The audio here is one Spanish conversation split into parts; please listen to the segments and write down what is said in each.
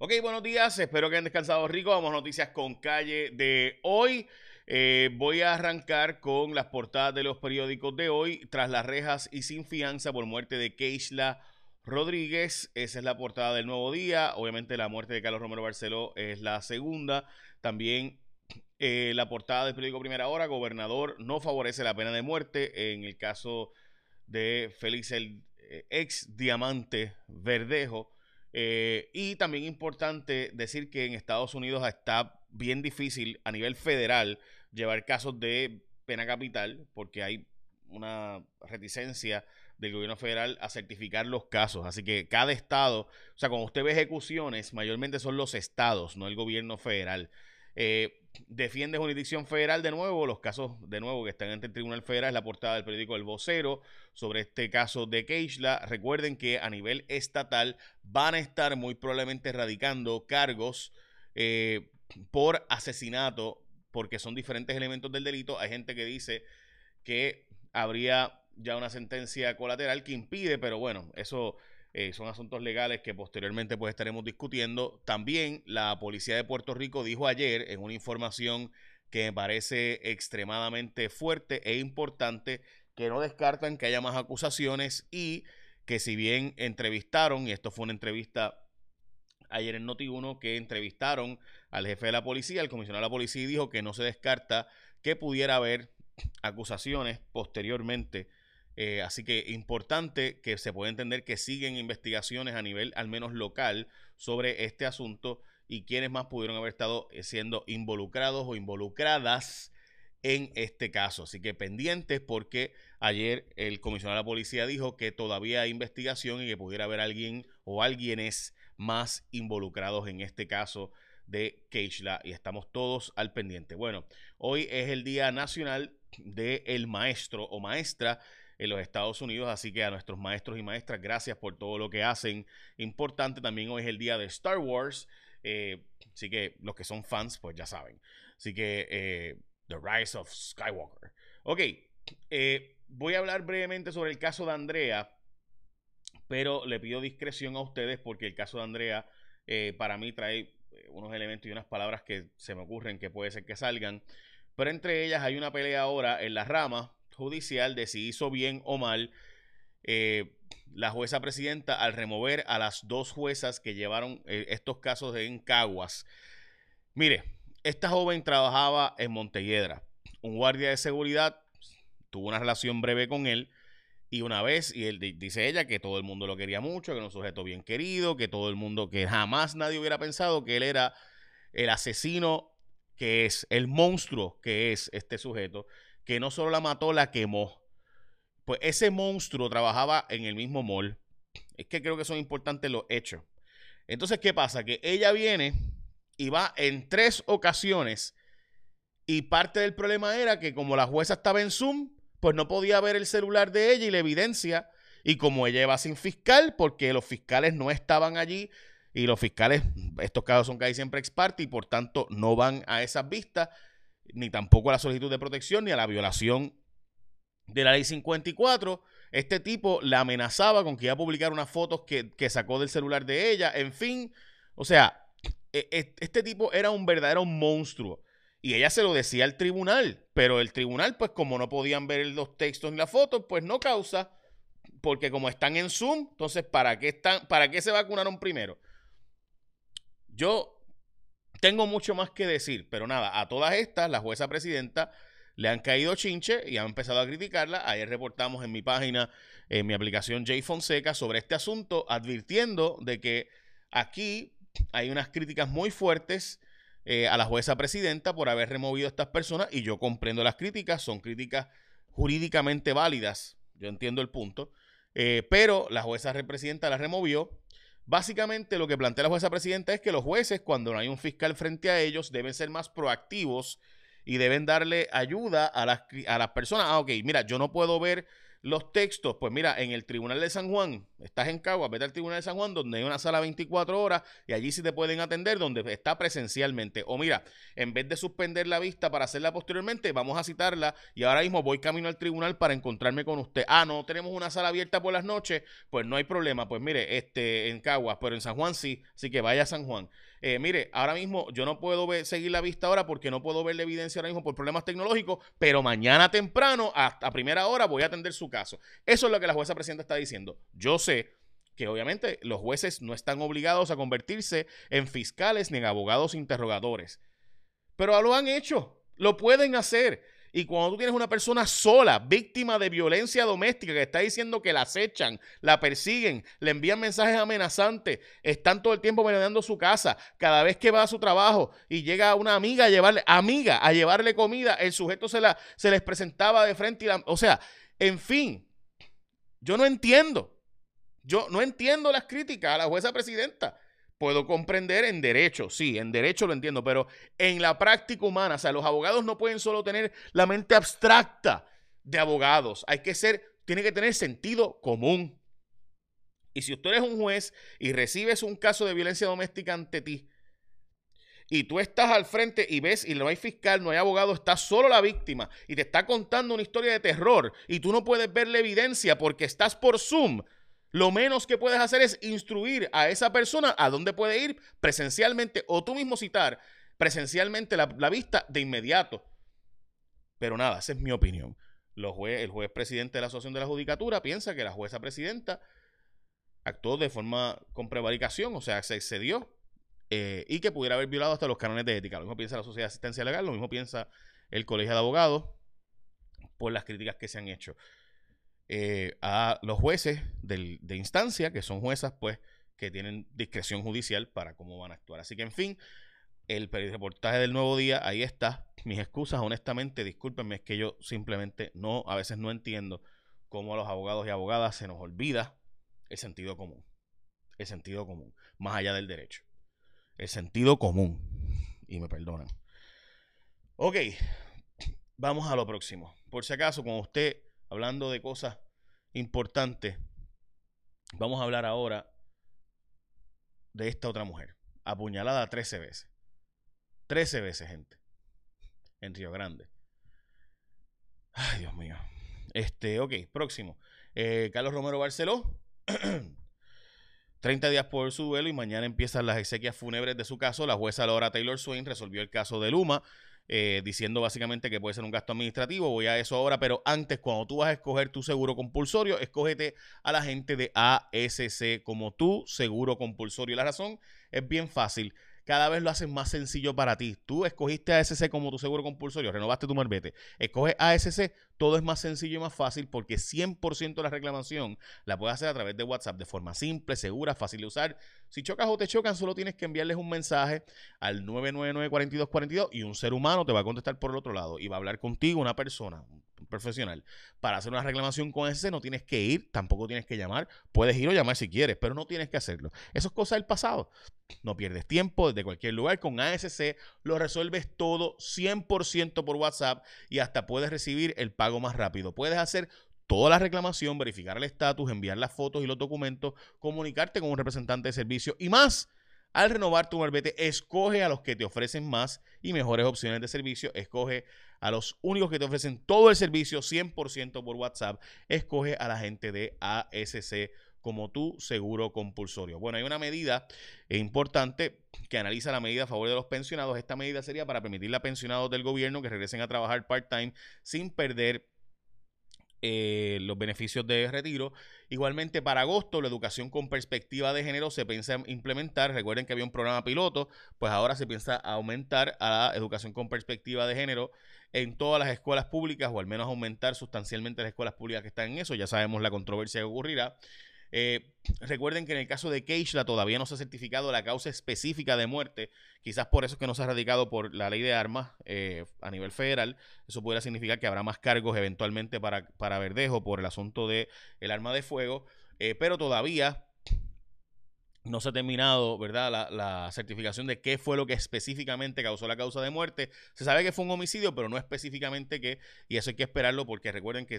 Ok, buenos días, espero que hayan descansado rico. Vamos a noticias con calle de hoy. Eh, voy a arrancar con las portadas de los periódicos de hoy. Tras las rejas y sin fianza por muerte de Keishla Rodríguez. Esa es la portada del nuevo día. Obviamente la muerte de Carlos Romero Barceló es la segunda. También eh, la portada del periódico Primera Hora. Gobernador no favorece la pena de muerte en el caso de Félix el eh, ex diamante Verdejo. Eh, y también importante decir que en Estados Unidos está bien difícil a nivel federal llevar casos de pena capital porque hay una reticencia del gobierno federal a certificar los casos. Así que cada estado, o sea, cuando usted ve ejecuciones, mayormente son los estados, no el gobierno federal. Eh, defiende jurisdicción federal de nuevo, los casos de nuevo que están ante el Tribunal Federal, es la portada del periódico El Vocero sobre este caso de Keishla. Recuerden que a nivel estatal van a estar muy probablemente radicando cargos eh, por asesinato, porque son diferentes elementos del delito. Hay gente que dice que habría ya una sentencia colateral que impide, pero bueno, eso eh, son asuntos legales que posteriormente pues estaremos discutiendo. También la policía de Puerto Rico dijo ayer en una información que me parece extremadamente fuerte e importante que no descartan que haya más acusaciones y que si bien entrevistaron, y esto fue una entrevista ayer en Noti1, que entrevistaron al jefe de la policía, el comisionado de la policía, y dijo que no se descarta que pudiera haber acusaciones posteriormente eh, así que importante que se pueda entender que siguen investigaciones a nivel al menos local sobre este asunto y quienes más pudieron haber estado eh, siendo involucrados o involucradas en este caso. Así que pendientes porque ayer el comisionado de la policía dijo que todavía hay investigación y que pudiera haber alguien o alguienes más involucrados en este caso de Keishla y estamos todos al pendiente. Bueno, hoy es el Día Nacional del Maestro o Maestra en los Estados Unidos. Así que a nuestros maestros y maestras, gracias por todo lo que hacen. Importante también hoy es el día de Star Wars. Eh, así que los que son fans, pues ya saben. Así que eh, The Rise of Skywalker. Ok, eh, voy a hablar brevemente sobre el caso de Andrea, pero le pido discreción a ustedes porque el caso de Andrea para mí trae unos elementos y unas palabras que se me ocurren que puede ser que salgan. Pero entre ellas hay una pelea ahora en la rama judicial de si hizo bien o mal eh, la jueza presidenta al remover a las dos juezas que llevaron eh, estos casos en Caguas. Mire, esta joven trabajaba en Montelledra. Un guardia de seguridad tuvo una relación breve con él y una vez, y él dice ella que todo el mundo lo quería mucho, que era un sujeto bien querido, que todo el mundo, que jamás nadie hubiera pensado que él era el asesino que es, el monstruo que es este sujeto que no solo la mató, la quemó. Pues ese monstruo trabajaba en el mismo mall. Es que creo que son importantes los hechos. Entonces, ¿qué pasa? Que ella viene y va en tres ocasiones y parte del problema era que como la jueza estaba en Zoom, pues no podía ver el celular de ella y la evidencia. Y como ella iba sin fiscal, porque los fiscales no estaban allí y los fiscales, estos casos son casi siempre ex parte y por tanto no van a esas vistas, ni tampoco a la solicitud de protección, ni a la violación de la ley 54. Este tipo la amenazaba con que iba a publicar unas fotos que, sacó del celular de ella. En fin, o sea, e, e, este tipo era un verdadero monstruo. Y ella se lo decía al tribunal, pero el tribunal, pues como no podían ver los textos ni las fotos, pues no causa, porque como están en Zoom, entonces, ¿para qué, están, ¿para qué se vacunaron primero? Yo tengo mucho más que decir, pero nada, a todas estas, la jueza presidenta le han caído chinche y han empezado a criticarla. Ayer reportamos en mi página, en mi aplicación J Fonseca, sobre este asunto, advirtiendo de que aquí hay unas críticas muy fuertes eh, a la jueza presidenta por haber removido a estas personas y yo comprendo las críticas, son críticas jurídicamente válidas, yo entiendo el punto, eh, pero la jueza presidenta la removió Básicamente lo que plantea la jueza presidenta es que los jueces, cuando no hay un fiscal frente a ellos, deben ser más proactivos y deben darle ayuda a las, a las personas. Ah, ok, mira, yo no puedo ver los textos, pues mira, en el Tribunal de San Juan, estás en Cagua, vete al Tribunal de San Juan, donde hay una sala 24 horas y allí sí te pueden atender, donde está presencialmente. O mira, en vez de suspender la vista para hacerla posteriormente, vamos a citarla y ahora mismo voy camino al tribunal para encontrarme con usted. Ah, no tenemos una sala abierta por las noches, pues no hay problema. Pues mire, este, en Caguas, pero en San Juan sí, así que vaya a San Juan. Eh, mire, ahora mismo yo no puedo seguir la vista ahora porque no puedo ver la evidencia ahora mismo por problemas tecnológicos, pero mañana temprano, hasta primera hora, voy a atender su caso. Eso es lo que la jueza presidenta está diciendo. Yo sé que obviamente los jueces no están obligados a convertirse en fiscales ni en abogados interrogadores, pero lo han hecho, lo pueden hacer. Y cuando tú tienes una persona sola, víctima de violencia doméstica, que está diciendo que la acechan, la persiguen, le envían mensajes amenazantes, están todo el tiempo merodeando su casa, cada vez que va a su trabajo y llega una amiga a llevarle, amiga, a llevarle comida, el sujeto se, la, se les presentaba de frente y o sea, en fin, yo no entiendo. Yo no entiendo las críticas a la jueza presidenta. Puedo comprender en derecho, sí, en derecho lo entiendo, pero en la práctica humana, o sea, los abogados no pueden solo tener la mente abstracta de abogados, hay que ser, tiene que tener sentido común. Y si usted eres un juez y recibes un caso de violencia doméstica ante ti, y tú estás al frente y ves y no hay fiscal, no hay abogado, está solo la víctima y te está contando una historia de terror y tú no puedes ver la evidencia porque estás por Zoom, lo menos que puedes hacer es instruir a esa persona a dónde puede ir presencialmente o tú mismo citar presencialmente la, vista de inmediato. Pero nada, esa es mi opinión. el juez presidente de la Asociación de la Judicatura piensa que la jueza presidenta actuó de forma con prevaricación, o sea, se excedió eh, y que pudiera haber violado hasta los cánones de ética. Lo mismo piensa la Sociedad de Asistencia Legal, lo mismo piensa el Colegio de Abogados por las críticas que se han hecho. Eh, a los jueces de instancia, que son juezas, pues, que tienen discreción judicial para cómo van a actuar. Así que, en fin, el reportaje del nuevo día, ahí está. Mis excusas, honestamente, discúlpenme, es que yo simplemente no, a veces no entiendo cómo a los abogados y abogadas se nos olvida el sentido común. El sentido común, más allá del derecho. El sentido común. Y me perdonan. Ok, vamos a lo próximo. Por si acaso, con usted hablando de cosas importantes, vamos a hablar ahora de esta otra mujer, apuñalada 13 veces. 13 veces, gente. En Río Grande. Ay, Dios mío. Este, ok, próximo. Eh, Carlos Romero Barceló. 30 días por su duelo y mañana empiezan las exequias fúnebres de su caso. La jueza Laura Taylor Swain resolvió el caso de Luma eh, diciendo básicamente que puede ser un gasto administrativo. Voy a eso ahora, pero antes, cuando tú vas a escoger tu seguro compulsorio, escógete a la gente de ASC como tu seguro compulsorio. La razón es bien fácil cada vez lo haces más sencillo para ti. Tú escogiste ASC como tu seguro compulsorio, renovaste tu marbete. Escoge ASC, todo es más sencillo y más fácil porque 100% de la reclamación la puedes hacer a través de WhatsApp de forma simple, segura, fácil de usar. Si chocas o te chocan, solo tienes que enviarles un mensaje al 999-4242 y un ser humano te va a contestar por el otro lado y va a hablar contigo una persona, profesional. Para hacer una reclamación con ese no tienes que ir, tampoco tienes que llamar. Puedes ir o llamar si quieres, pero no tienes que hacerlo. Eso es cosa del pasado. No pierdes tiempo desde cualquier lugar. Con ASC lo resuelves todo 100% por WhatsApp y hasta puedes recibir el pago más rápido. Puedes hacer toda la reclamación, verificar el estatus, enviar las fotos y los documentos, comunicarte con un representante de servicio y más. Al renovar tu marbete, escoge a los que te ofrecen más y mejores opciones de servicio. Escoge a los únicos que te ofrecen todo el servicio 100% por WhatsApp. Escoge a la gente de ASC como tu seguro compulsorio. Bueno, hay una medida importante que analiza la medida a favor de los pensionados. Esta medida sería para permitirle a pensionados del gobierno que regresen a trabajar part-time sin perder eh, los beneficios de retiro. Igualmente, para agosto, la educación con perspectiva de género se piensa implementar. Recuerden que había un programa piloto, pues ahora se piensa aumentar a la educación con perspectiva de género en todas las escuelas públicas, o al menos aumentar sustancialmente las escuelas públicas que están en eso. Ya sabemos la controversia que ocurrirá. Eh, recuerden que en el caso de Keishla todavía no se ha certificado la causa específica de muerte. Quizás por eso es que no se ha radicado por la ley de armas eh, a nivel federal. Eso pudiera significar que habrá más cargos eventualmente para, para Verdejo por el asunto del el arma de fuego. Eh, pero todavía no se ha terminado, ¿verdad? La, certificación de qué fue lo que específicamente causó la causa de muerte. Se sabe que fue un homicidio, pero no específicamente qué, y eso hay que esperarlo porque recuerden que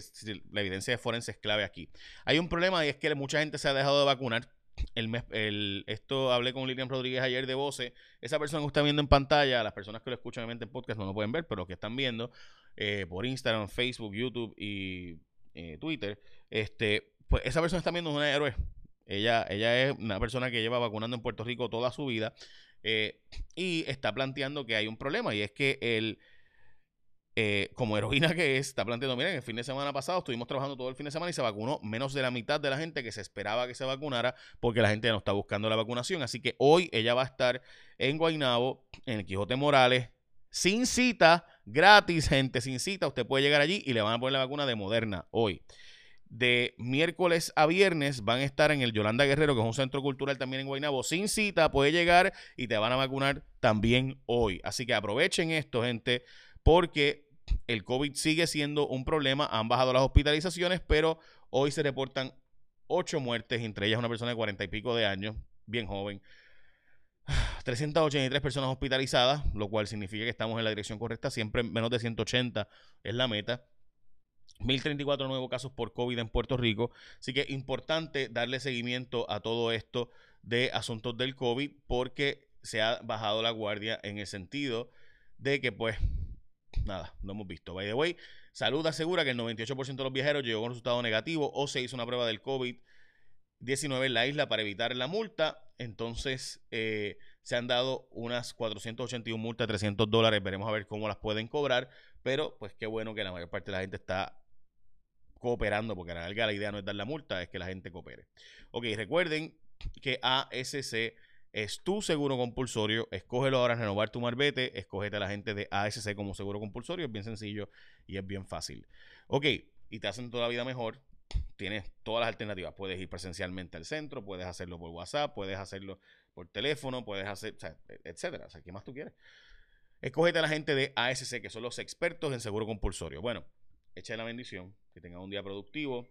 la evidencia de forense es clave aquí. Hay un problema y es que mucha gente se ha dejado de vacunar. El, el, esto hablé con Lilian Rodríguez ayer de Voce. Esa persona que está viendo en pantalla, las personas que lo escuchan en podcast no lo pueden ver, pero los que están viendo eh, por Instagram, Facebook, YouTube y eh, Twitter, este, pues esa persona está viendo una héroe ella, ella es una persona que lleva vacunando en Puerto Rico toda su vida eh, y está planteando que hay un problema y es que él, eh, como heroína que es, está planteando, miren, el fin de semana pasado estuvimos trabajando todo el fin de semana y se vacunó menos de la mitad de la gente que se esperaba que se vacunara porque la gente no está buscando la vacunación. Así que hoy ella va a estar en Guaynabo, en el Quijote Morales, sin cita, gratis, gente, sin cita. Usted puede llegar allí y le van a poner la vacuna de Moderna hoy de miércoles a viernes van a estar en el Yolanda Guerrero, que es un centro cultural también en Guaynabo, sin cita, puede llegar y te van a vacunar también hoy. Así que aprovechen esto, gente, porque el COVID sigue siendo un problema. Han bajado las hospitalizaciones, pero hoy se reportan ocho muertes, entre ellas una persona de cuarenta y pico de años, bien joven. 383 personas hospitalizadas, lo cual significa que estamos en la dirección correcta. Siempre menos de 180 es la meta. 1034 nuevos casos por COVID en Puerto Rico. Así que importante darle seguimiento a todo esto de asuntos del COVID porque se ha bajado la guardia en el sentido de que, pues, nada, no hemos visto. By the way, Salud asegura que el 98% de los viajeros llegó con resultado negativo o se hizo una prueba del COVID-19 en la isla para evitar la multa. Entonces, eh, se han dado unas 481 multas de 300 dólares. Veremos a ver cómo las pueden cobrar. Pero, pues, qué bueno que la mayor parte de la gente está cooperando, porque la la idea no es dar la multa, es que la gente coopere. Ok, recuerden que ASC es tu seguro compulsorio. Escógelo ahora en renovar tu marbete. Escógete a la gente de ASC como seguro compulsorio. Es bien sencillo y es bien fácil. Ok, y te hacen toda la vida mejor. Tienes todas las alternativas. Puedes ir presencialmente al centro, puedes hacerlo por WhatsApp, puedes hacerlo por teléfono, puedes hacer, sea, etcétera. O sea, ¿qué más tú quieres? Escógete a la gente de ASC, que son los expertos en seguro compulsorio. Bueno, echa la bendición, que tengan un día productivo.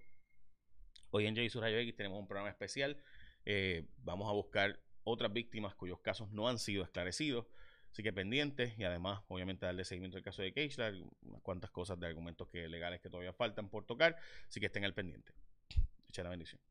Hoy en J Rayo X tenemos un programa especial. Eh, vamos a buscar otras víctimas cuyos casos no han sido esclarecidos. Así que pendientes y además, obviamente, darle seguimiento al caso de Keishla, unas cuantas cosas de argumentos que, legales que todavía faltan por tocar. Así que estén al pendiente. Echa la bendición.